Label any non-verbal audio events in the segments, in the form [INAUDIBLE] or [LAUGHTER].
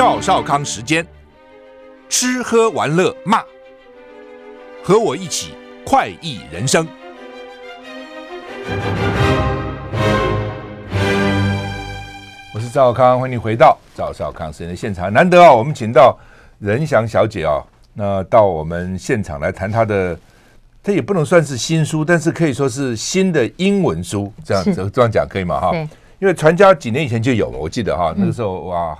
赵少康时间，吃喝玩乐骂，和我一起快意人生。我是赵少康，欢迎回到赵少康时间的现场。难得啊，我们请到任翔小姐啊，那到我们现场来谈她的，这也不能算是新书，但是可以说是新的英文书，这样这 [LAUGHS] 这样讲可以吗？哈，因为传家几年以前就有了，我记得哈，那个时候哇。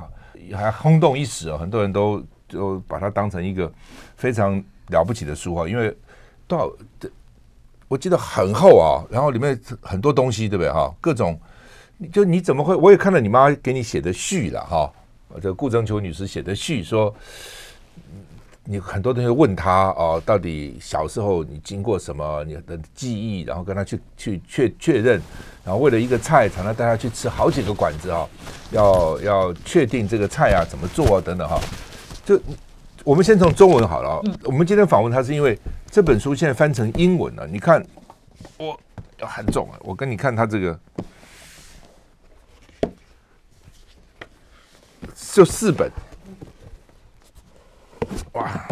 还轰动一时啊！很多人都就把它当成一个非常了不起的书哈，因为多少我记得很厚啊，然后里面很多东西，对不对哈？各种就你怎么会？我也看到你妈给你写的序了哈，这顾正秋女士写的序说。你很多同学问他哦，到底小时候你经过什么？你的记忆，然后跟他去去确确认，然后为了一个菜，常常带他去吃好几个馆子啊，要要确定这个菜啊怎么做啊等等哈。就我们先从中文好了，我们今天访问他是因为这本书现在翻成英文了，你看我很重啊，我跟你看他这个就四本。哇，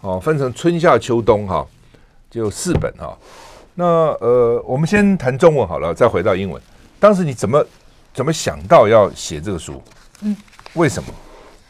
哦，分成春夏秋冬哈，就四本哈。那呃，我们先谈中文好了，再回到英文。当时你怎么怎么想到要写这个书？嗯，为什么？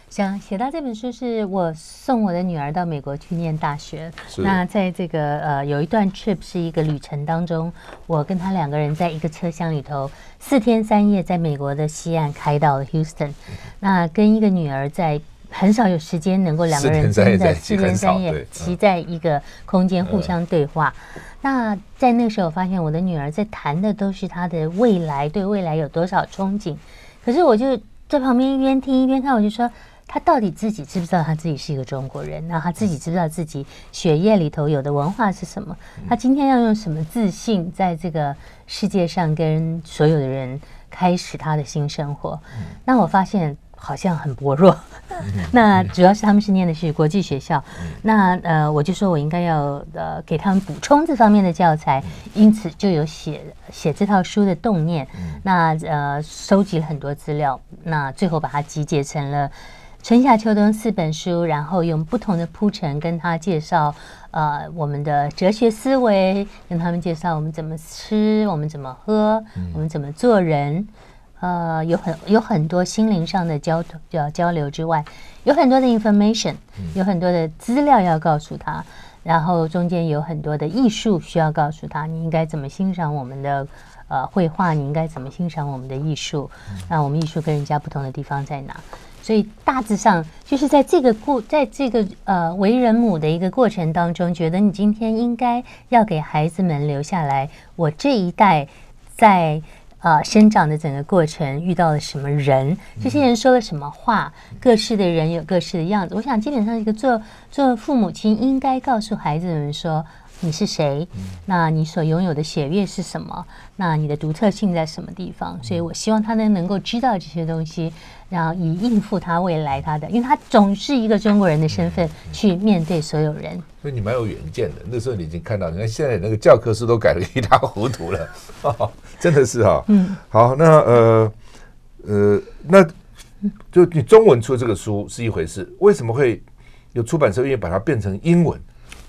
想写到这本书，是我送我的女儿到美国去念大学。那在这个呃有一段 trip 是一个旅程当中，我跟她两个人在一个车厢里头，四天三夜在美国的西岸开到了 Houston。那跟一个女儿在。很少有时间能够两个人真的四天三夜骑在一个空间互相对话。那在那个时候，我发现我的女儿在谈的都是她的未来，对未来有多少憧憬。可是我就在旁边一边听一边看，我就说，她到底自己知不知道她自己是一个中国人？那她自己知不知道自己血液里头有的文化是什么？她今天要用什么自信在这个世界上跟所有的人开始她的新生活？那我发现。好像很薄弱，[LAUGHS] 那主要是他们是念的是国际学校，那呃我就说我应该要呃给他们补充这方面的教材，因此就有写写这套书的动念，那呃收集了很多资料，那最后把它集结成了春夏秋冬四本书，然后用不同的铺陈跟他介绍呃我们的哲学思维，跟他们介绍我们怎么吃，我们怎么喝，我们怎么做人。呃，有很有很多心灵上的交交交流之外，有很多的 information，有很多的资料要告诉他，然后中间有很多的艺术需要告诉他，你应该怎么欣赏我们的呃绘画，你应该怎么欣赏我们的艺术，那我们艺术跟人家不同的地方在哪？所以大致上就是在这个过，在这个呃为人母的一个过程当中，觉得你今天应该要给孩子们留下来，我这一代在。啊、呃，生长的整个过程遇到了什么人？这些人说了什么话？各式的人有各式的样子。我想，基本上一个做做父母亲应该告诉孩子们说：你是谁？那你所拥有的血液是什么？那你的独特性在什么地方？所以我希望他能能够知道这些东西，然后以应付他未来他的，因为他总是一个中国人的身份去面对所有人。所以你蛮有远见的。那时候你已经看到，你看现在那个教科书都改得 [LAUGHS] 一塌糊涂了。真的是哈，嗯，好，那呃呃，那就你中文出这个书是一回事，为什么会有出版社愿意把它变成英文？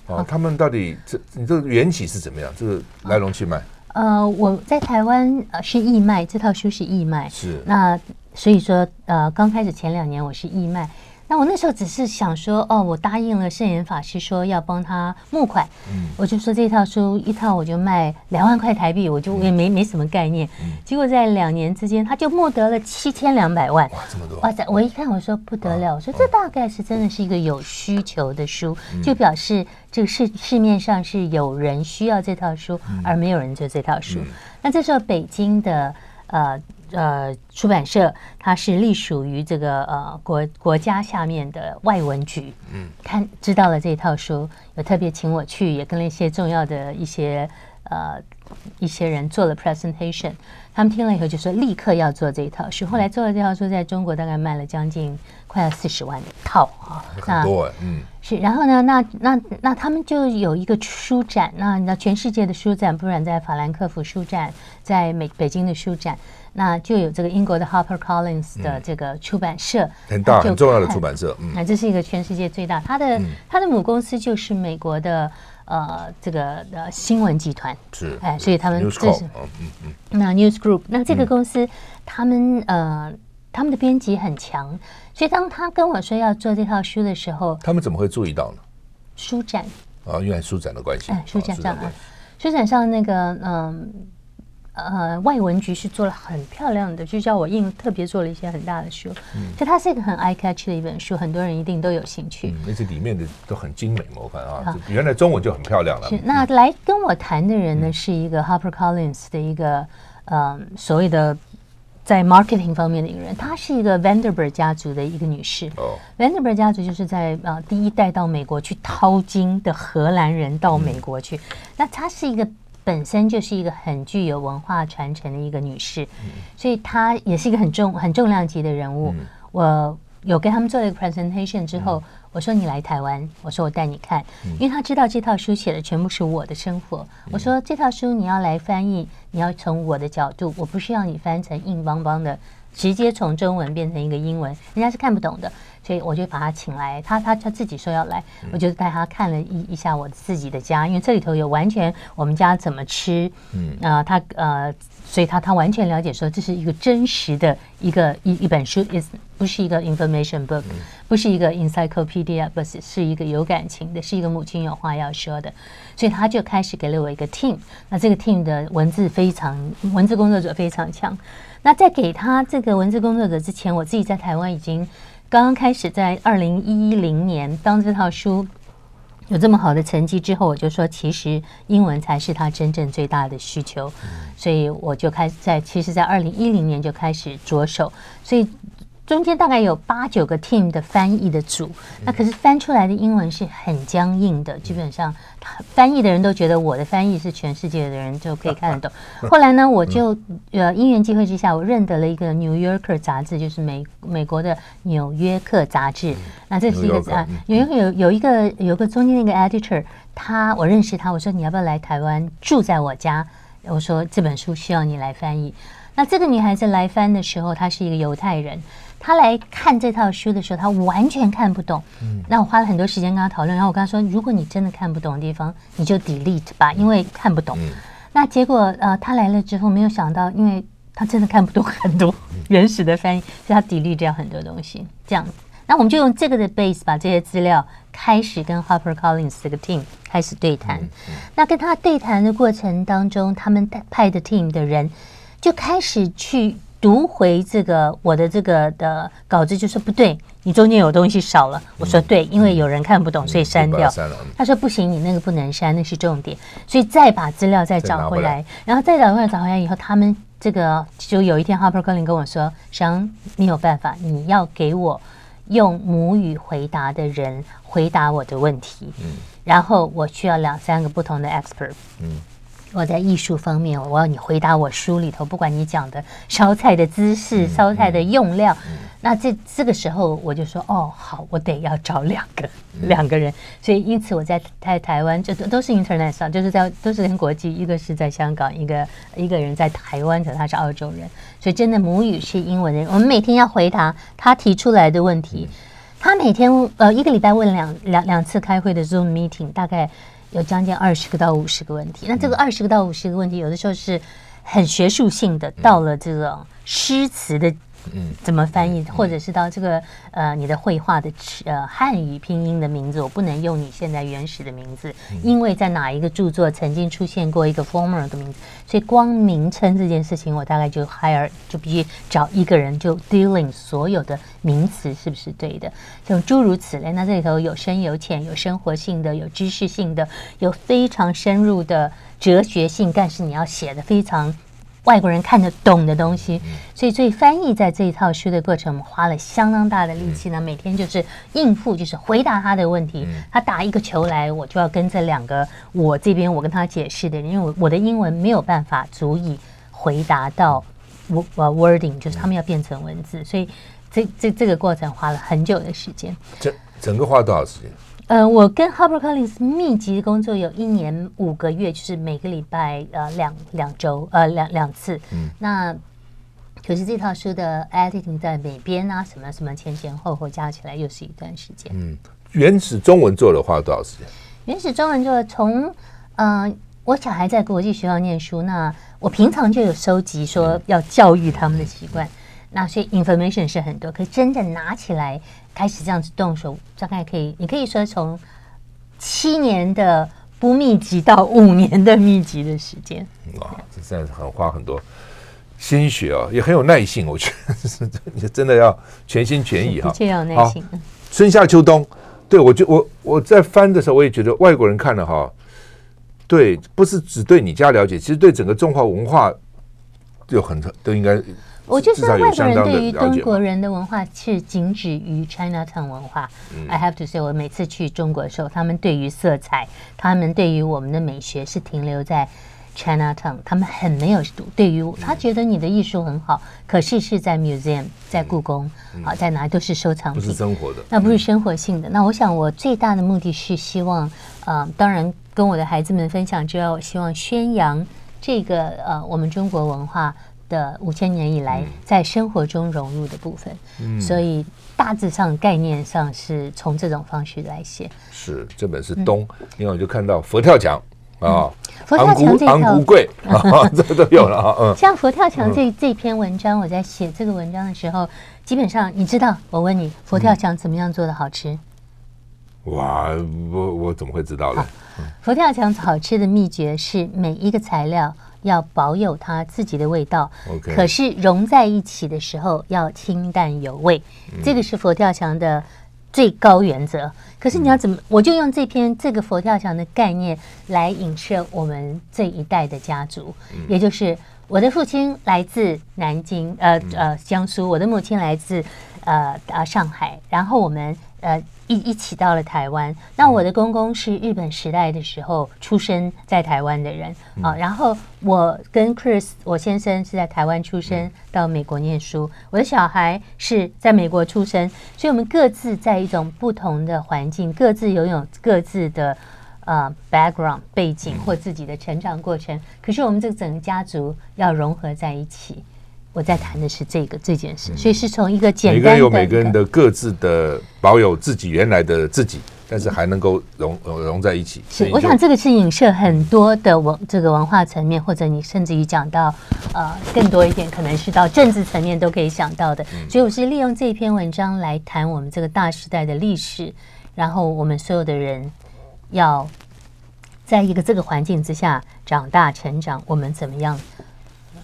啊，他们到底这你这个缘起是怎么样？这个来龙去脉？呃，我在台湾呃是义卖，这套书是义卖，是那所以说呃刚开始前两年我是义卖。那我那时候只是想说，哦，我答应了圣严法师说要帮他募款，嗯，我就说这套书一套我就卖两万块台币，我就也没没什么概念，结果在两年之间他就募得了七千两百万，哇，这么多！哇塞，我一看我说不得了，我说这大概是真的是一个有需求的书，就表示这个市市面上是有人需要这套书，而没有人做这套书。那这时候北京的呃。呃，出版社它是隶属于这个呃国国家下面的外文局，嗯，看知道了这套书，有特别请我去，也跟了一些重要的一些呃一些人做了 presentation，他们听了以后就说立刻要做这一套书。后来做了这套书，在中国大概卖了将近快要四十万套啊，很多嗯，是。然后呢，那那那他们就有一个书展，那那全世界的书展，不然在法兰克福书展，在美北京的书展。那就有这个英国的 Harper Collins 的这个出版社，很大很重要的出版社。嗯，那这是一个全世界最大，它的它的母公司就是美国的呃这个呃新闻集团是，哎，所以他们这是嗯嗯，那 News Group，那这个公司他们呃他们的编辑很强，所以当他跟我说要做这套书的时候，他们怎么会注意到呢？书展。啊，因为书展的关系，哎，书展上啊，书展上那个嗯。呃，外文局是做了很漂亮的，就叫我印特别做了一些很大的书，嗯，所以它是一个很 eye catch 的一本书，很多人一定都有兴趣。嗯，而且里面的都很精美，我看啊，原来中文就很漂亮了。是，那来跟我谈的人呢，是一个 Harper Collins 的一个呃所谓的在 marketing 方面的一个人，她是一个 Vanderburg 家族的一个女士。哦，Vanderburg 家族就是在呃第一代到美国去淘金的荷兰人到美国去，那她是一个。本身就是一个很具有文化传承的一个女士，嗯、所以她也是一个很重很重量级的人物。嗯、我有跟他们做了一个 presentation 之后，嗯、我说你来台湾，我说我带你看，嗯、因为她知道这套书写的全部是我的生活。嗯、我说这套书你要来翻译，你要从我的角度，我不是要你翻成硬邦邦的，直接从中文变成一个英文，人家是看不懂的。所以我就把他请来，他他他自己说要来，我就带他看了一一下我自己的家，因为这里头有完全我们家怎么吃，嗯。啊、呃，他呃，所以他他完全了解说这是一个真实的一个一一本书，is 不是一个 information book，不是一个 encyclopedia，不是是一个有感情的，是一个母亲有话要说的，所以他就开始给了我一个 team，那这个 team 的文字非常文字工作者非常强，那在给他这个文字工作者之前，我自己在台湾已经。刚刚开始在二零一零年，当这套书有这么好的成绩之后，我就说，其实英文才是他真正最大的需求，所以我就开始在，其实，在二零一零年就开始着手，所以。中间大概有八九个 team 的翻译的组，那可是翻出来的英文是很僵硬的，基本上翻译的人都觉得我的翻译是全世界的人就可以看得懂。[LAUGHS] 后来呢，我就呃因缘际会之下，我认得了一个《New Yorker》杂志，就是美美国的《纽约客》杂志。那这是一个啊，有有有一个有个中间那个 editor，他我认识他，我说你要不要来台湾住在我家？我说这本书需要你来翻译。那这个女孩子来翻的时候，她是一个犹太人。他来看这套书的时候，他完全看不懂。嗯，那我花了很多时间跟他讨论，然后我跟他说：“如果你真的看不懂的地方，你就 delete 吧，因为看不懂。嗯”那结果呃，他来了之后，没有想到，因为他真的看不懂很多 [LAUGHS] 原始的翻译，所以他 delete 掉很多东西。这样，那我们就用这个的 base 把这些资料开始跟 Harper Collins 这个 team 开始对谈。嗯嗯、那跟他对谈的过程当中，他们派的 team 的人就开始去。读回这个我的这个的稿子，就说不对，你中间有东西少了。我说对，因为有人看不懂，所以删掉。他说不行，你那个不能删，那是重点。所以再把资料再找回来，然后再找回来，找回来以后，他们这个就有一天，Harper Collins 跟我说：“想，你有办法，你要给我用母语回答的人回答我的问题。”嗯，然后我需要两三个不同的 expert。嗯。我在艺术方面，我要你回答我书里头，不管你讲的烧菜的姿势、烧菜的用料，那这这个时候我就说，哦，好，我得要找两个两个人，所以因此我在台台湾，这都都是 international，就是在都是跟国际，一个是在香港，一个一个人在台湾的，他是澳洲人，所以真的母语是英文的人，我们每天要回答他提出来的问题，他每天呃一个礼拜问两两两次开会的 Zoom meeting，大概。有将近二十个到五十个问题，那这个二十个到五十个问题，有的时候是很学术性的，到了这种诗词的。嗯，怎么翻译，或者是到这个呃，你的绘画的呃汉语拼音的名字，我不能用你现在原始的名字，因为在哪一个著作曾经出现过一个 former 的名字，所以光名称这件事情，我大概就 hire 就必须找一个人就 dealing 所有的名词是不是对的，就诸如此类。那这里头有深有浅，有生活性的，有知识性的，有非常深入的哲学性，但是你要写的非常。外国人看得懂的东西，所以，所以翻译在这一套书的过程，我们花了相当大的力气呢。每天就是应付，就是回答他的问题。他打一个球来，我就要跟这两个我这边我跟他解释的，因为我我的英文没有办法足以回答到我我 wording，就是他们要变成文字，所以这这这个过程花了很久的时间。整整个花多少时间？呃，我跟 HarperCollins 密集的工作有一年五个月，就是每个礼拜呃两两周呃两两次。嗯，那可是这套书的 editing 在美编啊什么什么前前后后加起来又是一段时间。嗯，原始中文做的花了多少时间？原始中文做的从呃我小孩在国际学校念书，那我平常就有收集说要教育他们的习惯。嗯那所以 information 是很多，可是真的拿起来开始这样子动手，大概可以，你可以说从七年的不密集到五年的密集的时间。哇，这真的是很花很多心血哦，也很有耐性。我觉得你 [LAUGHS] 真的要全心全意哈，的确要有耐心。春夏秋冬，对我就我我在翻的时候，我也觉得外国人看了哈，对，不是只对你家了解，其实对整个中华文化有很多都应该。我就是外国人对于中国人的文化是仅止于 Chinatown 文化。I have to say，我每次去中国的时候，他们对于色彩，他们对于我们的美学是停留在 Chinatown，他们很没有对于他觉得你的艺术很好，可是是在 museum，在故宫，好在哪都是收藏品，不是生活的，那不是生活性的。那我想我最大的目的是希望，呃，当然跟我的孩子们分享之外，我希望宣扬这个呃我们中国文化。的五千年以来，在生活中融入的部分，嗯，所以大致上概念上是从这种方式来写。是这本是东，另外我就看到佛跳墙啊，佛跳墙这套昂古贵啊，[LAUGHS] 这都有了啊。嗯，像佛跳墙这这篇文章，我在写这个文章的时候，基本上你知道，我问你，佛跳墙怎么样做的好吃？哇，我我怎么会知道呢？佛跳墙好吃的秘诀是每一个材料。要保有它自己的味道.可是融在一起的时候要清淡有味，嗯、这个是佛跳墙的最高原则。可是你要怎么？嗯、我就用这篇这个佛跳墙的概念来影射我们这一代的家族，嗯、也就是我的父亲来自南京，呃呃江苏，我的母亲来自呃呃上海，然后我们呃。一一起到了台湾，那我的公公是日本时代的时候出生在台湾的人。啊，然后我跟 Chris 我先生是在台湾出生，到美国念书，我的小孩是在美国出生，所以我们各自在一种不同的环境，各自拥有各自的呃 background 背景或自己的成长过程，可是我们这个整个家族要融合在一起。我在谈的是这个这件事，所以是从一个简单的，每个人有每个人的各自的保有自己原来的自己，但是还能够融融在一起。是，我想这个是影射很多的文这个文化层面，或者你甚至于讲到呃更多一点，可能是到政治层面都可以想到的。所以我是利用这篇文章来谈我们这个大时代的历史，然后我们所有的人要在一个这个环境之下长大成长，我们怎么样？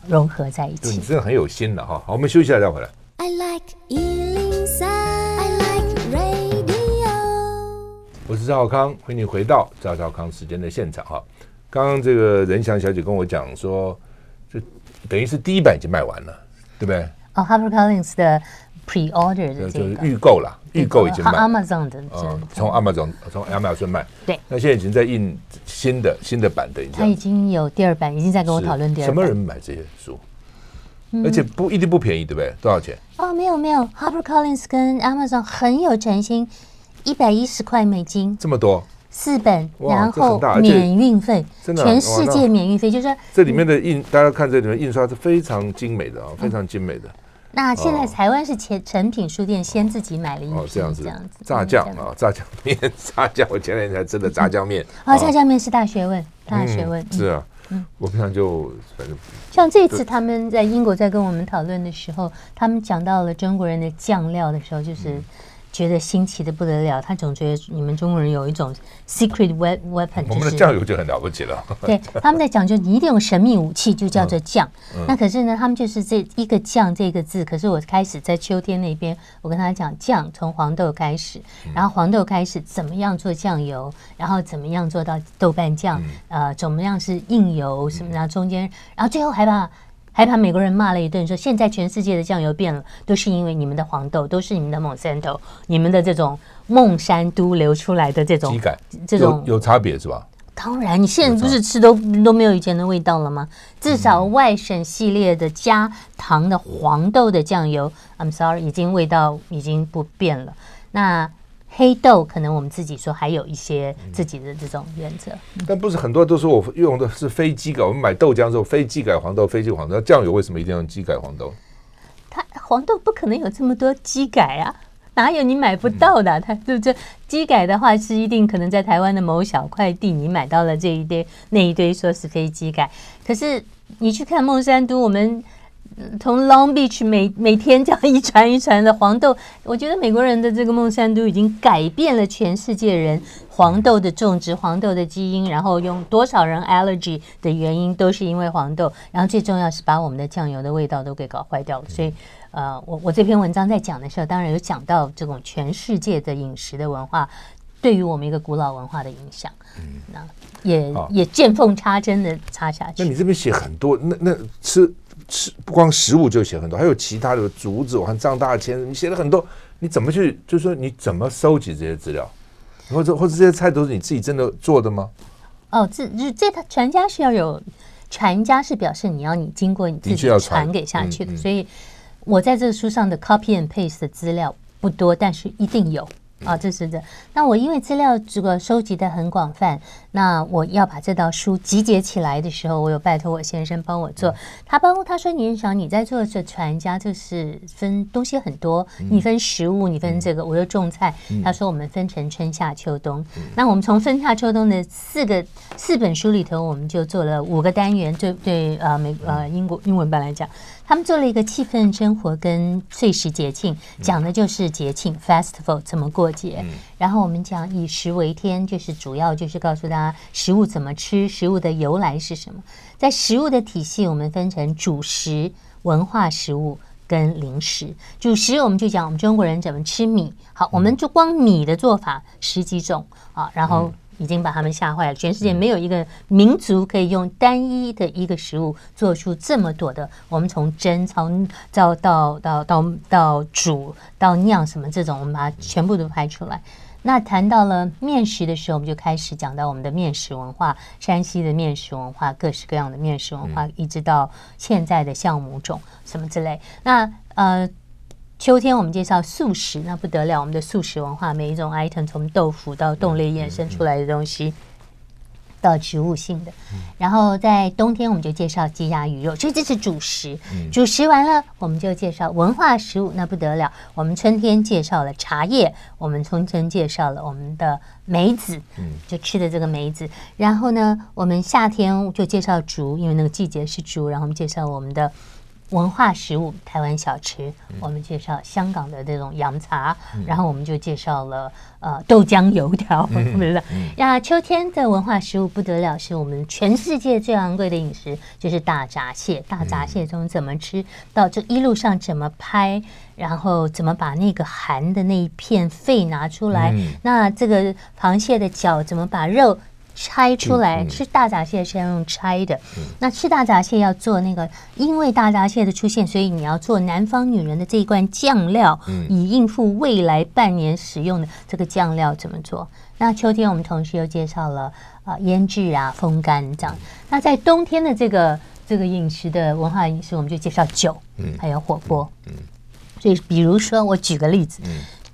融合在一起，你真的很有心的哈。好，我们休息一下再回来。I like 103, I like radio。我是赵康，欢迎你回到赵赵康时间的现场哈。刚刚这个任翔小姐跟我讲说，就等于是第一版已经卖完了，对不对？哦、oh,，HarperCollins 的 pre-order 的这个就是预购了，预购已经卖，Amazon 的，嗯，从 Amazon 从亚马逊卖，对，那现在已经在印新的新的版的，他已经有第二版，已经在跟我讨论第二版。什么人买这些书？而且不一定不便宜，对不对？多少钱？哦，没有没有，HarperCollins 跟 Amazon 很有诚心，一百一十块美金，这么多。四本，然后免运费，真的全世界免运费，就是说这里面的印，大家看这里面印刷是非常精美的啊，非常精美的。那现在台湾是前诚品书店先自己买了一哦这样子，炸酱啊，炸酱面，[LAUGHS] 炸酱，我前两天才吃的炸酱面啊，炸酱面是大学问，大学问是啊，嗯，我平常就反正像这次他们在英国在跟我们讨论的时候，他们讲到了中国人的酱料的时候，就是。觉得新奇的不得了，他总觉得你们中国人有一种 secret weapon，我们的酱油就很了不起了。对，他们在讲，就你一定有神秘武器，就叫做酱。那可是呢，他们就是这一个酱这个字。可是我开始在秋天那边，我跟他讲酱从黄豆开始，然后黄豆开始怎么样做酱油，然后怎么样做到豆瓣酱，嗯、呃，怎么样是硬油什么的，中间，然后最后还把。还把美国人骂了一顿，说现在全世界的酱油变了，都是因为你们的黄豆，都是你们的 Monsanto，你们的这种孟山都流出来的这种这种有，有差别是吧？当然，你现在不是吃都都没有以前的味道了吗？至少外省系列的加糖的黄豆的酱油，I'm sorry，已经味道已经不变了。那黑豆可能我们自己说还有一些自己的这种原则，但不是很多都说我用的是非基改。我们买豆浆的时候，非基改黄豆，非基改黄豆。酱油为什么一定要用基改黄豆？它黄豆不可能有这么多基改啊。哪有你买不到的？它对不对？基改的话是一定可能在台湾的某小块地，你买到了这一堆那一堆说是非基改。可是你去看孟山都，我们从 Long Beach 每每天这样一船一船的黄豆，我觉得美国人的这个孟山都已经改变了全世界人黄豆的种植、黄豆的基因，然后用多少人 allergy 的原因都是因为黄豆，然后最重要是把我们的酱油的味道都给搞坏掉了，所以。呃，我我这篇文章在讲的时候，当然有讲到这种全世界的饮食的文化对于我们一个古老文化的影响。嗯，那也也见缝插针的插下去。那你这边写很多，那那吃吃不光食物就写很多，还有其他的竹子，我看张大千，你写了很多，你怎么去？就是说你怎么收集这些资料？或者或者这些菜都是你自己真的做的吗？哦，这这这他传家是要有传家，是表示你要你经过你自己传给下去的，嗯嗯、所以。我在这个书上的 copy and paste 的资料不多，但是一定有。啊，这是的。那我因为资料这个收集的很广泛，那我要把这道书集结起来的时候，我有拜托我先生帮我做。他帮他说：“你想你在做这传家，就是分东西很多，你分食物，你分这个，我又种菜。”他说：“我们分成春夏秋冬。”那我们从春夏秋冬的四个四本书里头，我们就做了五个单元。对对，呃，美呃英国英文版来讲，他们做了一个气氛生活跟碎石节庆，讲的就是节庆 festival 怎么过。节，然后我们讲以食为天，就是主要就是告诉大家食物怎么吃，食物的由来是什么。在食物的体系，我们分成主食、文化食物跟零食。主食我们就讲我们中国人怎么吃米，好，我们就光米的做法十几种啊，然后。已经把他们吓坏了。全世界没有一个民族可以用单一的一个食物做出这么多的。我们从蒸、从到到到到到煮到酿什么这种，我们把它全部都拍出来。那谈到了面食的时候，我们就开始讲到我们的面食文化，山西的面食文化，各式各样的面食文化，一直到现在的酵母种什么之类。那呃。秋天我们介绍素食，那不得了，我们的素食文化，每一种 item 从豆腐到冻类衍生出来的东西，到植物性的。然后在冬天我们就介绍鸡鸭鱼肉，所以这是主食。主食完了，我们就介绍文化食物，那不得了，我们春天介绍了茶叶，我们春天介绍了我们的梅子，就吃的这个梅子。然后呢，我们夏天就介绍竹，因为那个季节是竹。然后我们介绍我们的。文化食物，台湾小吃，我们介绍香港的这种洋茶，嗯、然后我们就介绍了呃豆浆油条，[LAUGHS] 是不是？呀，秋天的文化食物不得了，是我们全世界最昂贵的饮食，就是大闸蟹。大闸蟹从怎么吃到这一路上怎么拍，然后怎么把那个寒的那一片肺拿出来，嗯、那这个螃蟹的脚怎么把肉。拆出来吃大闸蟹是要用拆的，那吃大闸蟹要做那个，因为大闸蟹的出现，所以你要做南方女人的这一罐酱料，以应付未来半年使用的这个酱料怎么做？那秋天我们同时又介绍了啊腌制啊风干这样。那在冬天的这个这个饮食的文化饮食，我们就介绍酒，还有火锅。所以比如说我举个例子。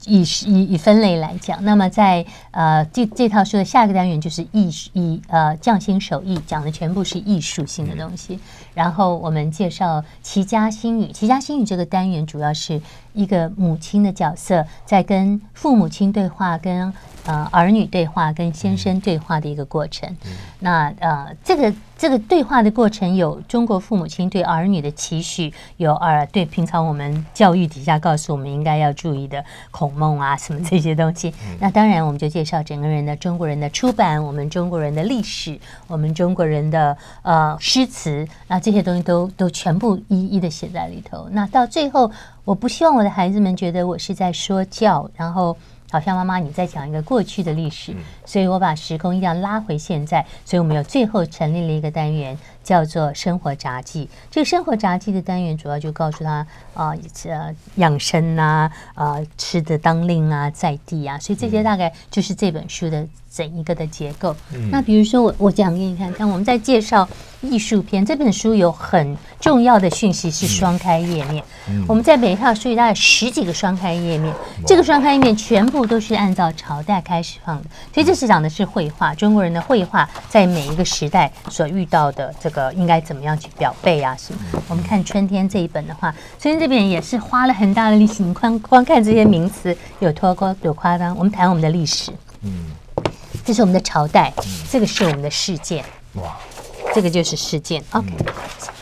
以以以分类来讲，那么在呃这这套书的下一个单元就是艺术，以呃匠心手艺讲的全部是艺术性的东西。然后我们介绍齐家新语，齐家新语这个单元主要是一个母亲的角色在跟父母亲对话，跟呃儿女对话，跟先生对话的一个过程。那呃这个。这个对话的过程有中国父母亲对儿女的期许，有儿对平常我们教育底下告诉我们应该要注意的孔孟啊什么这些东西。那当然我们就介绍整个人的中国人的出版，我们中国人的历史，我们中国人的呃诗词，那这些东西都都全部一一的写在里头。那到最后，我不希望我的孩子们觉得我是在说教，然后。好像妈妈你在讲一个过去的历史，所以我把时空一定要拉回现在，所以我们有最后成立了一个单元，叫做生活杂技。这个生活杂技的单元主要就告诉他啊，呃，养生啊，啊，吃的当令啊，在地啊，所以这些大概就是这本书的。整一个的结构，那比如说我我讲给你看看，我们在介绍艺术片这本书有很重要的讯息是双开页面，我们在每一套书里大概十几个双开页面，这个双开页面全部都是按照朝代开始放的，所以这是讲的是绘画，中国人的绘画在每一个时代所遇到的这个应该怎么样去表背啊什么。我们看春天这一本的话，春天这边也是花了很大的力气，你光光看这些名词有脱高有夸张，我们谈我们的历史，嗯。这是我们的朝代，这个是我们的世界。哇，这个就是事件。OK，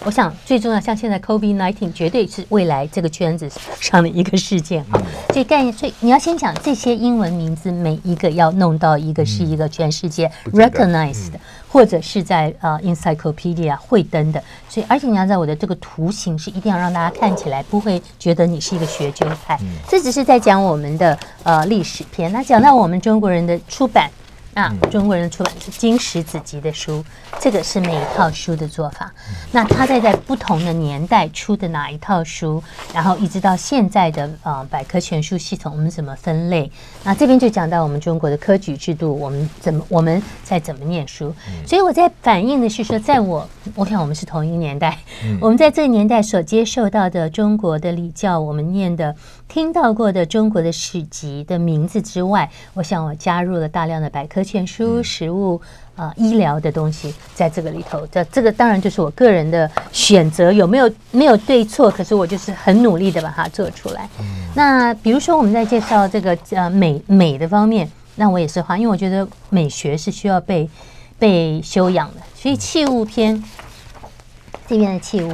我想最重要，像现在 COVID-19 绝对是未来这个圈子上的一个事件啊。这概念，所以你要先讲这些英文名字，每一个要弄到一个是一个全世界 recognized 的，或者是在呃 encyclopedia 会登的。所以，而且你要在我的这个图形是一定要让大家看起来不会觉得你是一个学究派。这只是在讲我们的呃历史篇。那讲到我们中国人的出版。那中国人出版是经史子集的书，这个是每一套书的做法。那他在在不同的年代出的哪一套书，然后一直到现在的呃百科全书系统，我们怎么分类？那这边就讲到我们中国的科举制度，我们怎么我们在怎么念书？所以我在反映的是说，在我我想我们是同一个年代，我们在这个年代所接受到的中国的礼教，我们念的。听到过的中国的史籍的名字之外，我想我加入了大量的百科全书、食物啊、呃、医疗的东西在这个里头。这这个当然就是我个人的选择，有没有没有对错？可是我就是很努力的把它做出来。那比如说我们在介绍这个呃美美的方面，那我也是花，因为我觉得美学是需要被被修养的，所以器物篇这边的器物。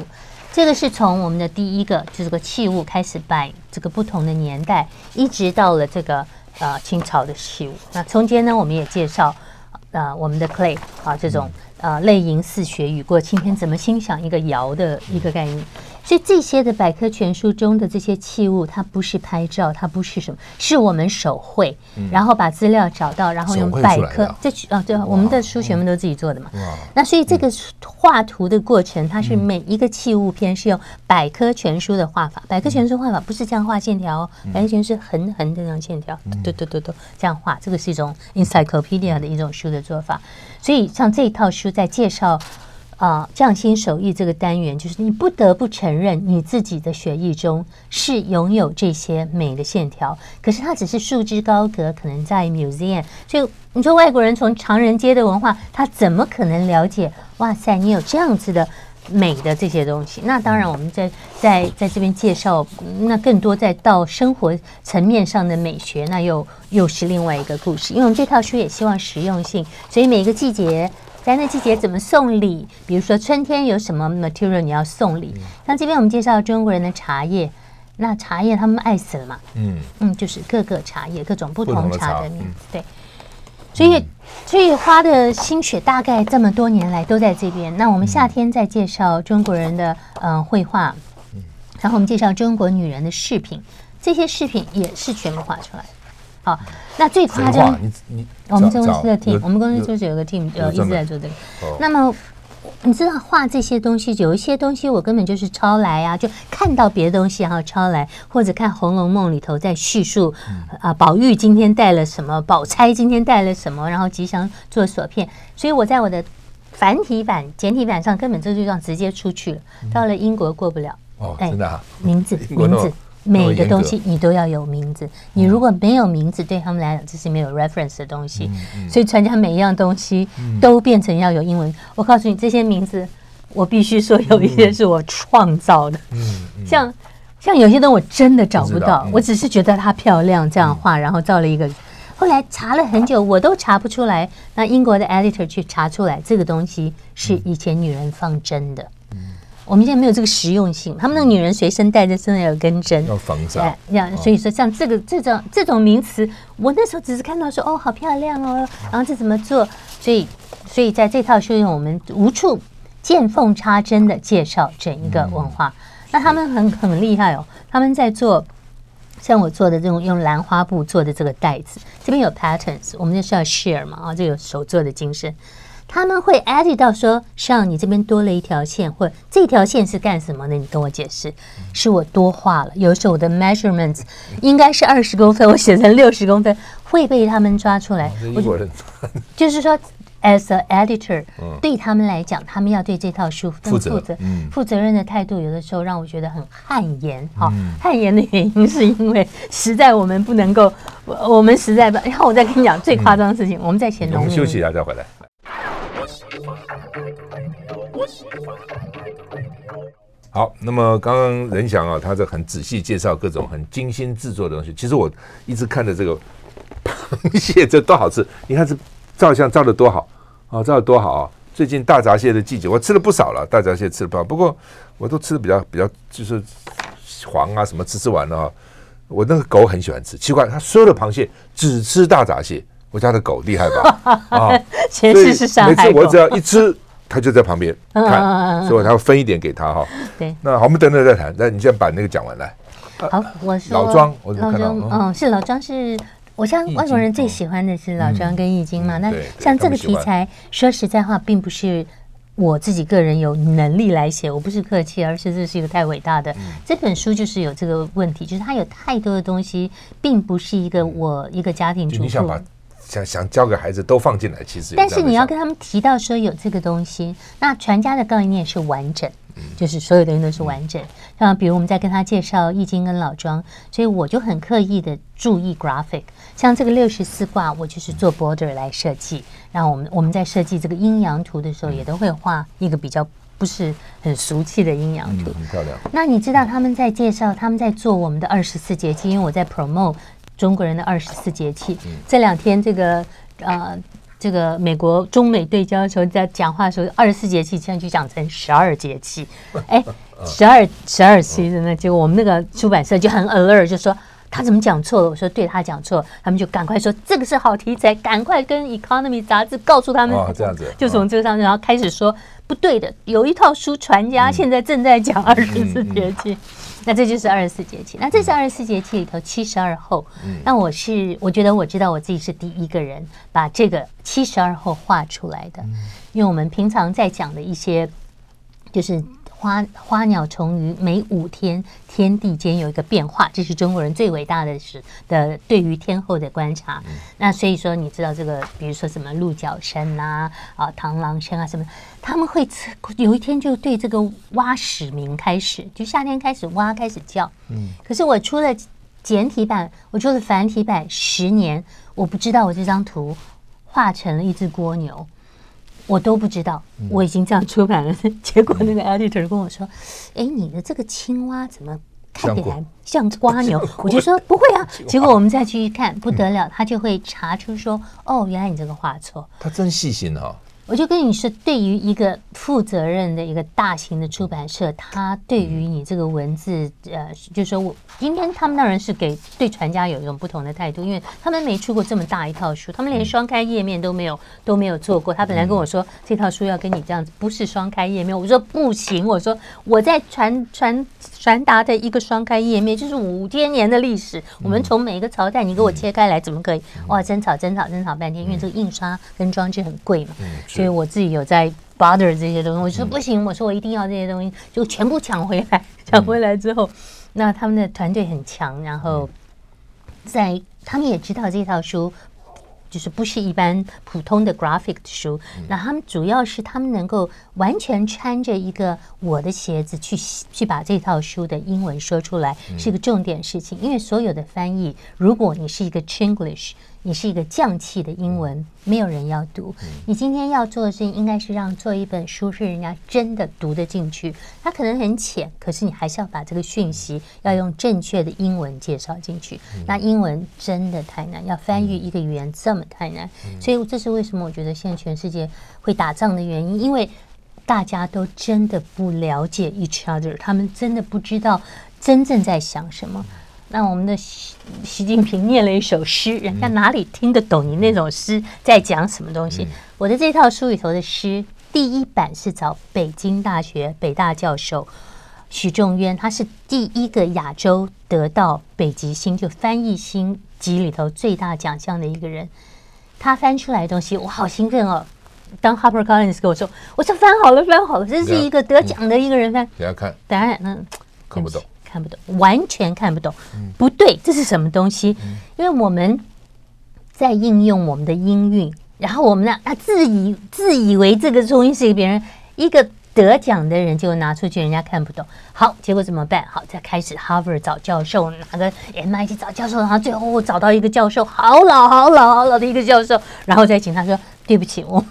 这个是从我们的第一个就是个器物开始摆，这个不同的年代，一直到了这个呃清朝的器物。那中间呢，我们也介绍呃我们的 clay 啊这种呃类银似雪雨过青天，怎么欣赏一个窑的一个概念。所以这些的百科全书中的这些器物，它不是拍照，它不是什么，是我们手绘，然后把资料找到，然后用百科这啊对，我们的书全部都自己做的嘛。那所以这个画图的过程，它是每一个器物篇是用百科全书的画法，百科全书画法不是这样画线条，百科全书是横横的这样线条，对对对对，这样画，这个是一种 encyclopedia 的一种书的做法。所以像这一套书在介绍。啊，匠心手艺这个单元，就是你不得不承认，你自己的血液中是拥有这些美的线条。可是它只是束之高阁，可能在 museum。所以你说外国人从唐人街的文化，他怎么可能了解？哇塞，你有这样子的美的这些东西。那当然，我们在在在这边介绍，那更多在到生活层面上的美学，那又又是另外一个故事。因为我们这套书也希望实用性，所以每个季节。在那季节怎么送礼？比如说春天有什么 material 你要送礼？像这边我们介绍中国人的茶叶，那茶叶他们爱死了嘛？嗯嗯，就是各个茶叶，各种不同茶的名字。对，所以所以花的心血大概这么多年来都在这边。那我们夏天再介绍中国人的嗯绘画，然后我们介绍中国女人的饰品，这些饰品也是全部画出来的。好，那最夸张，我们公司的 team，我们公司就是有个 team，呃，一直在做这个。那么你知道画这些东西，有一些东西我根本就是抄来啊，就看到别的东西然后抄来，或者看《红楼梦》里头在叙述啊，宝玉今天带了什么，宝钗今天带了什么，然后吉祥做锁片。所以我在我的繁体版、简体版上根本这就这样直接出去了，到了英国过不了。哦，真的啊，名字，名字。每个东西你都要有名字，你如果没有名字，对他们来讲这是没有 reference 的东西。所以传家每一样东西都变成要有英文。我告诉你，这些名字我必须说有一些是我创造的。[LAUGHS] 像像有些东西我真的找不到，我只是觉得它漂亮这样画，然后造了一个。后来查了很久，我都查不出来。那英国的 editor 去查出来，这个东西是以前女人放针的。我们现在没有这个实用性，他们那个女人随身带着，身上有根针，要防晒。这样，所以说像这个这种这种名词，我那时候只是看到说哦，好漂亮哦，然后这怎么做？所以，所以在这套书里，我们无处见缝插针的介绍整一个文化。那他们很很厉害哦，他们在做像我做的这种用兰花布做的这个袋子，这边有 patterns，我们就是要 share 嘛啊，这有手做的精神。他们会 add 到说，像你这边多了一条线，或者这条线是干什么的？你跟我解释，是我多画了。有时候我的 measurements 应该是二十公分，我写成六十公分，会被他们抓出来。英国人就是说，as a editor，对他们来讲，他们要对这套书负责，负责，负责任的态度，有的时候让我觉得很汗颜。好，汗颜的原因是因为实在我们不能够，我们实在不。然后我再跟你讲最夸张的事情，我们在写农民，我们休息一下再回来。好，那么刚刚任翔啊，他在很仔细介绍各种很精心制作的东西。其实我一直看着这个螃蟹，这多好吃！你看这照相照的多好啊，照的多好啊！最近大闸蟹的季节，我吃了不少了，大闸蟹吃了不少，不过我都吃的比较比较就是黄啊什么吃吃完了啊。我那个狗很喜欢吃，奇怪，它所有的螃蟹只吃大闸蟹。我家的狗厉害吧？啊，[LAUGHS] 前世是上。每次我只要一吃，它就在旁边看，所以它要分一点给他哈。对，那好，我们等等再谈。那你先把那个讲完来。好，我说老庄，我老庄，嗯，是老庄是，我像外国人最喜欢的是老庄跟易经嘛。那像这个题材，说实在话，并不是我自己个人有能力来写，我不是客气，而是这是一个太伟大的这本书，就是有这个问题，就是它有太多的东西，并不是一个我一个家庭主妇。想想想教给孩子都放进来，其实。但是你要跟他们提到说有这个东西，那传家的概念是完整，嗯、就是所有东西都是完整。像、嗯、比如我们在跟他介绍《易经》跟老庄，所以我就很刻意的注意 graphic。像这个六十四卦，我就是做 border 来设计。然后我们我们在设计这个阴阳图的时候，也都会画一个比较不是很俗气的阴阳图，嗯、很漂亮。那你知道他们在介绍，他们在做我们的二十四节气，因为我在 promote。中国人的二十四节气，这两天这个呃，这个美国中美对焦的时候，在讲话的时候，二十四节气现在就讲成十二节气，哎，[LAUGHS] 十二十二期的呢，结果我们那个出版社就很 alert，就说他怎么讲错了？我说对他讲错，他们就赶快说这个是好题材，赶快跟 Economy 杂志告诉他们，哦，这样子，[LAUGHS] 就从这个上，然后开始说不对的，有一套书传家现在正在讲二十四节气。那这就是二十四节气。那这是二十四节气里头七十二候。那我是我觉得我知道我自己是第一个人把这个七十二候画出来的，因为我们平常在讲的一些就是。花花鸟虫鱼每五天天地间有一个变化，这是中国人最伟大的是的对于天后的观察。那所以说你知道这个，比如说什么鹿角声啊啊螳螂声啊什么，他们会有一天就对这个蛙始鸣开始，就夏天开始蛙开始叫。嗯。可是我出了简体版，我出了繁体版十年，我不知道我这张图画成了一只蜗牛。我都不知道，我已经这样出版了。[LAUGHS] 结果那个 editor 跟我说：“哎，你的这个青蛙怎么看起来像瓜牛？” [LAUGHS] 我就说：“不会啊。[LAUGHS] ”结果我们再去一看，不得了，他就会查出说：“哦，原来你这个画错。”他真细心哈。我就跟你说，对于一个负责任的一个大型的出版社，他对于你这个文字，呃，就是说我今天他们当然是给对传家有一种不同的态度，因为他们没出过这么大一套书，他们连双开页面都没有都没有做过。他本来跟我说这套书要跟你这样子，不是双开页面，我说不行，我说我在传传传达的一个双开页面就是五千年的历史，我们从每一个朝代你给我切开来怎么可以？哇，争吵争吵争吵半天，因为这个印刷跟装置很贵嘛。所以我自己有在 bother 这些东西，我说不行，我说我一定要这些东西，就全部抢回来。抢回来之后，那他们的团队很强，然后在他们也知道这套书就是不是一般普通的 graphic 的书，那他们主要是他们能够完全穿着一个我的鞋子去去把这套书的英文说出来，是一个重点事情，因为所有的翻译，如果你是一个 Chinglish。你是一个匠气的英文，没有人要读。你今天要做的事情，应该是让做一本书是人家真的读得进去。它可能很浅，可是你还是要把这个讯息要用正确的英文介绍进去。那英文真的太难，要翻译一个语言这么太难。所以这是为什么我觉得现在全世界会打仗的原因，因为大家都真的不了解 each other，他们真的不知道真正在想什么。那我们的习习近平念了一首诗，人家哪里听得懂你那种诗在讲什么东西？我的这套书里头的诗，第一版是找北京大学北大教授许仲渊，他是第一个亚洲得到北极星就翻译星级里头最大奖项的一个人。他翻出来的东西，我好兴奋哦！当 Harper Collins 跟我说，我说翻好了，翻好了，这是一个得奖的一个人翻。等下看，当然，嗯看不懂，看不懂，完全看不懂。不对，这是什么东西？因为我们在应用我们的音韵，然后我们呢啊自以自以为这个东西是给别人一个。得奖的人就拿出去，人家看不懂。好，结果怎么办？好，再开始 Harvard 找教授，拿个 MIT 找教授，然后最后找到一个教授，好老好老好老的一个教授，然后再请他说：“对不起，我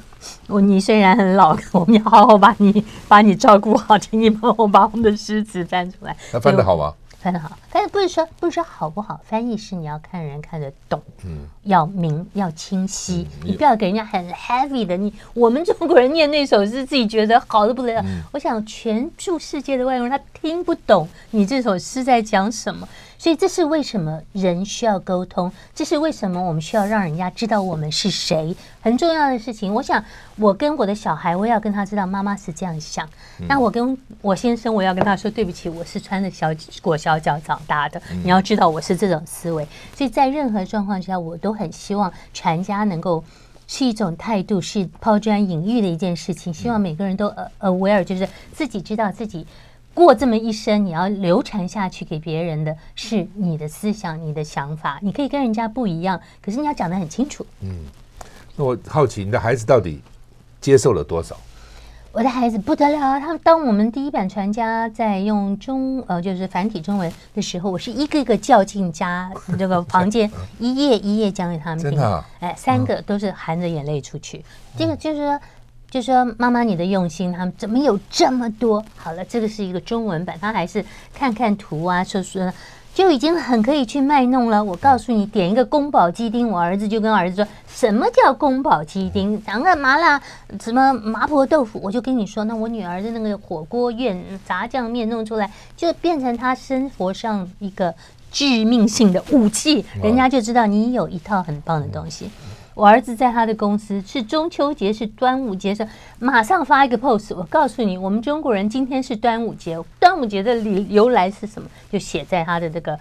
我你虽然很老，我们要好好把你把你照顾好，请你帮我把我们的诗词翻出来。”那翻得好吗？翻得好，但是不是说不是说好不好？翻译是你要看人看得懂，嗯，要明要清晰，嗯、你不要给人家很 heavy 的。你我们中国人念那首诗，自己觉得好的不得了。嗯、我想全住世界的外国人他听不懂你这首诗在讲什么。所以这是为什么人需要沟通，这是为什么我们需要让人家知道我们是谁，很重要的事情。我想，我跟我的小孩，我要跟他知道妈妈是这样想。那我跟我先生，我要跟他说，对不起，我是穿着小裹小脚长大的，你要知道我是这种思维。所以在任何状况下，我都很希望全家能够是一种态度，是抛砖引玉的一件事情。希望每个人都 aware，就是自己知道自己。过这么一生，你要流传下去给别人的是你的思想、你的想法。你可以跟人家不一样，可是你要讲得很清楚。嗯，那我好奇，你的孩子到底接受了多少？我的孩子不得了，他当我们第一版传家在用中呃，就是繁体中文的时候，我是一个一个叫进家这个房间，[LAUGHS] 一页一页讲给他们听。真的？哎，三个都是含着眼泪出去。这个就是说。就说妈妈，你的用心，他们怎么有这么多？好了，这个是一个中文版，他还是看看图啊，说说就已经很可以去卖弄了。我告诉你，点一个宫保鸡丁，我儿子就跟儿子说什么叫宫保鸡丁，讲个麻辣什么麻婆豆腐，我就跟你说，那我女儿的那个火锅院炸酱面弄出来，就变成他生活上一个致命性的武器，人家就知道你有一套很棒的东西。我儿子在他的公司是中秋节，是端午节，是马上发一个 post。我告诉你，我们中国人今天是端午节，端午节的理由来是什么？就写在他的这个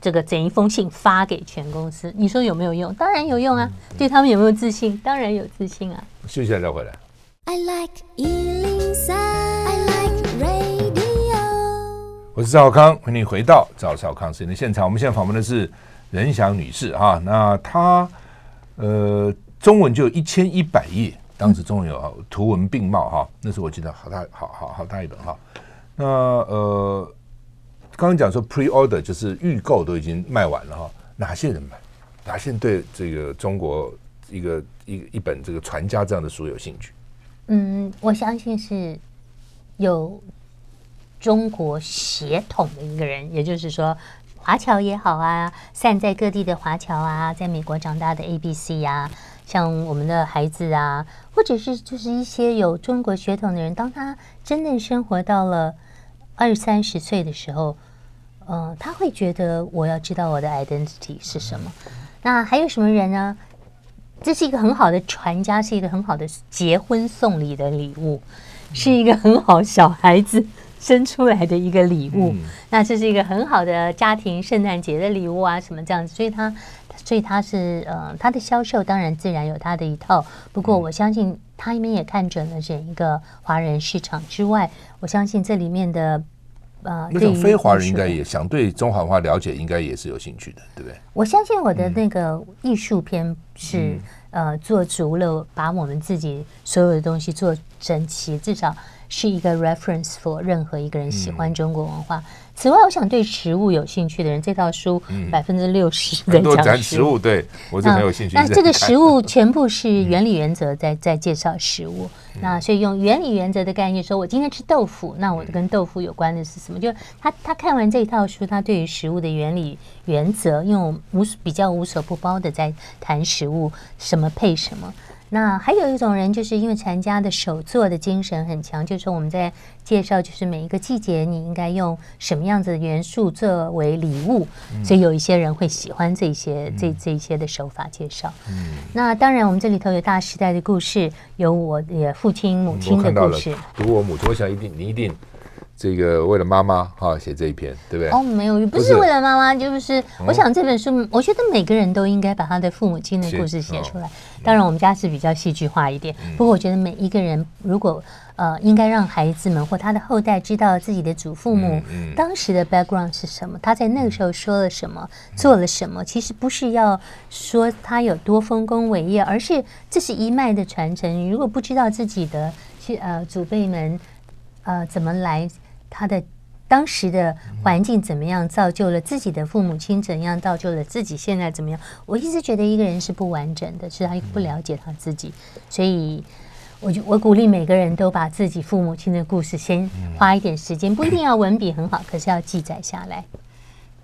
这个整一封信发给全公司。你说有没有用？当然有用啊！对他们有没有自信？当然有自信啊！休息一下再回来。I like 103, I like radio。我是赵康，欢迎回到赵少康时间的现场。我们现在访问的是任翔女士哈，那她。呃，中文就有一千一百页，当时中文有图文并茂哈，那时候我记得好大好好好大一本哈。那呃，刚刚讲说 pre order 就是预购都已经卖完了哈，哪些人买？哪些人对这个中国一个一一本这个传家这样的书有兴趣？嗯，我相信是有中国血统的一个人，也就是说。华侨也好啊，散在各地的华侨啊，在美国长大的 ABC 呀、啊，像我们的孩子啊，或者是就是一些有中国血统的人，当他真正生活到了二三十岁的时候，嗯、呃，他会觉得我要知道我的 identity 是什么。那还有什么人呢？这是一个很好的传家，是一个很好的结婚送礼的礼物，是一个很好小孩子。生出来的一个礼物，嗯、那这是一个很好的家庭圣诞节的礼物啊，什么这样子？所以它，所以他是呃，他的销售当然自然有他的一套。不过我相信，他一面也看准了整一个华人市场之外，我相信这里面的呃，那种非华人应该也想对中华文化了解，应该也是有兴趣的，对不对？我相信我的那个艺术片是、嗯、呃，做足了把我们自己所有的东西做整齐，至少。是一个 reference for 任何一个人喜欢中国文化。此外，我想对食物有兴趣的人，这套书百分之六十在讲食物。对，我就很有兴趣。那这个食物全部是原理原则在在介绍食物。那所以用原理原则的概念说，我今天吃豆腐，那我跟豆腐有关的是什么？就他他看完这一套书，他对于食物的原理原则，用无比较无所不包的在谈食物，什么配什么。那还有一种人，就是因为禅家的手作的精神很强，就是我们在介绍，就是每一个季节你应该用什么样子的元素作为礼物，嗯、所以有一些人会喜欢这些、嗯、这这一些的手法介绍。嗯，那当然我们这里头有大时代的故事，有我也父亲母亲的故事。读我母亲，我想一定你一定这个为了妈妈哈写这一篇，对不对？哦，没有，不是为了妈妈，就是我想这本书，我觉得每个人都应该把他的父母亲的故事写出来。当然，我们家是比较戏剧化一点，不过我觉得每一个人如果呃，应该让孩子们或他的后代知道自己的祖父母当时的 background 是什么，他在那个时候说了什么，做了什么。其实不是要说他有多丰功伟业，而是这是一脉的传承。你如果不知道自己的呃祖辈们呃怎么来。他的当时的环境怎么样，造就了自己的父母亲怎样，造就了自己现在怎么样？我一直觉得一个人是不完整的，是他不了解他自己，所以我就我鼓励每个人都把自己父母亲的故事先花一点时间，不一定要文笔很好，可是要记载下来。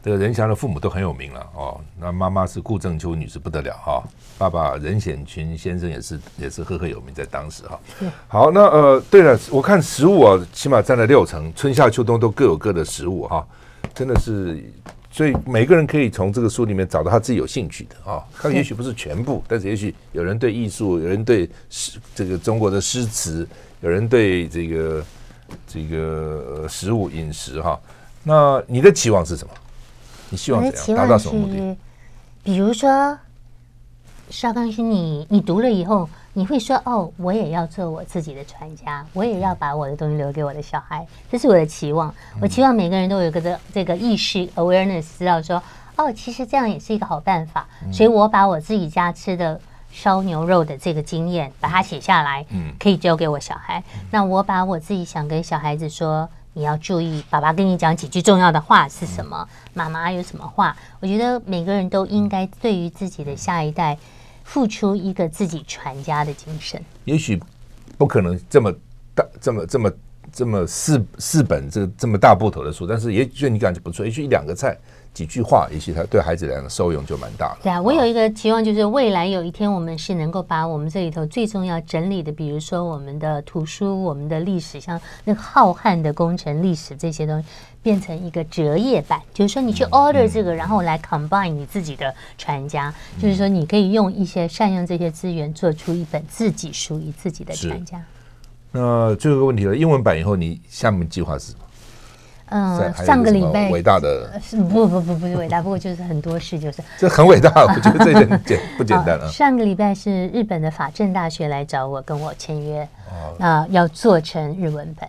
这个任翔的父母都很有名了哦，那妈妈是顾正秋女士不得了哈，爸爸任显群先生也是也是赫赫有名在当时哈。好，那呃，对了，我看食物啊，起码占了六成，春夏秋冬都各有各的食物哈，真的是，所以每个人可以从这个书里面找到他自己有兴趣的啊。他也许不是全部，但是也许有人对艺术，有人对诗这个中国的诗词，有人对这个这个食物饮食哈。那你的期望是什么？你希望怎样达到什么目的？比如说，邵刚勋，你你读了以后，你会说：“哦，我也要做我自己的传家，我也要把我的东西留给我的小孩。”这是我的期望。我期望每个人都有个这这个意识 awareness，知道说：“哦，其实这样也是一个好办法。”所以我把我自己家吃的烧牛肉的这个经验，把它写下来，可以交给我小孩。那我把我自己想跟小孩子说。你要注意，爸爸跟你讲几句重要的话是什么？妈妈有什么话？我觉得每个人都应该对于自己的下一代付出一个自己传家的精神。也许不可能这么大、这么这么这么四四本这个这么大部头的书，但是也许你感觉不错，也许一两个菜。几句话，也许他对孩子来讲受用就蛮大了。对啊，我有一个期望，就是未来有一天，我们是能够把我们这里头最重要整理的，比如说我们的图书、我们的历史，像那个浩瀚的工程历史这些东西，变成一个折页版。就是说，你去 order 这个，然后来 combine 你自己的传家。就是说，你可以用一些善用这些资源，做出一本自己属于自己的传家。那最后一个问题了，英文版以后，你下面计划是什么？嗯，上个礼拜伟大的是不不不不是伟大，不过就是很多事就是 [LAUGHS] 这很伟大，我觉得这点简 [LAUGHS] 不简单啊。上个礼拜是日本的法政大学来找我跟我签约，那要做成日文本。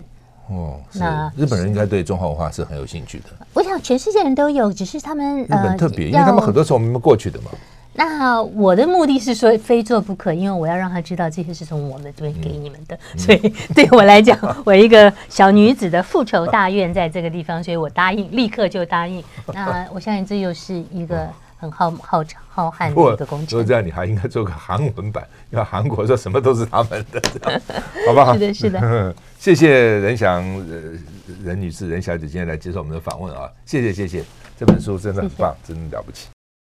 哦，那日本人应该对中华文化是很有兴趣的。我想全世界人都有，只是他们日本特别，因为他们很多时候我们过去的嘛。那我的目的是说非做不可，因为我要让他知道这些是从我们这边给你们的，嗯、所以对我来讲，我一个小女子的复仇大愿在这个地方，所以我答应，立刻就答应。那我相信这又是一个很浩浩浩瀚的一个工程。说这样，你还应该做个韩文版，因为韩国说什么都是他们的，[LAUGHS] 好不好？是的，是的。[LAUGHS] 谢谢任祥任女士、任小姐今天来接受我们的访问啊，谢谢谢谢，这本书真的很棒，真的了不起。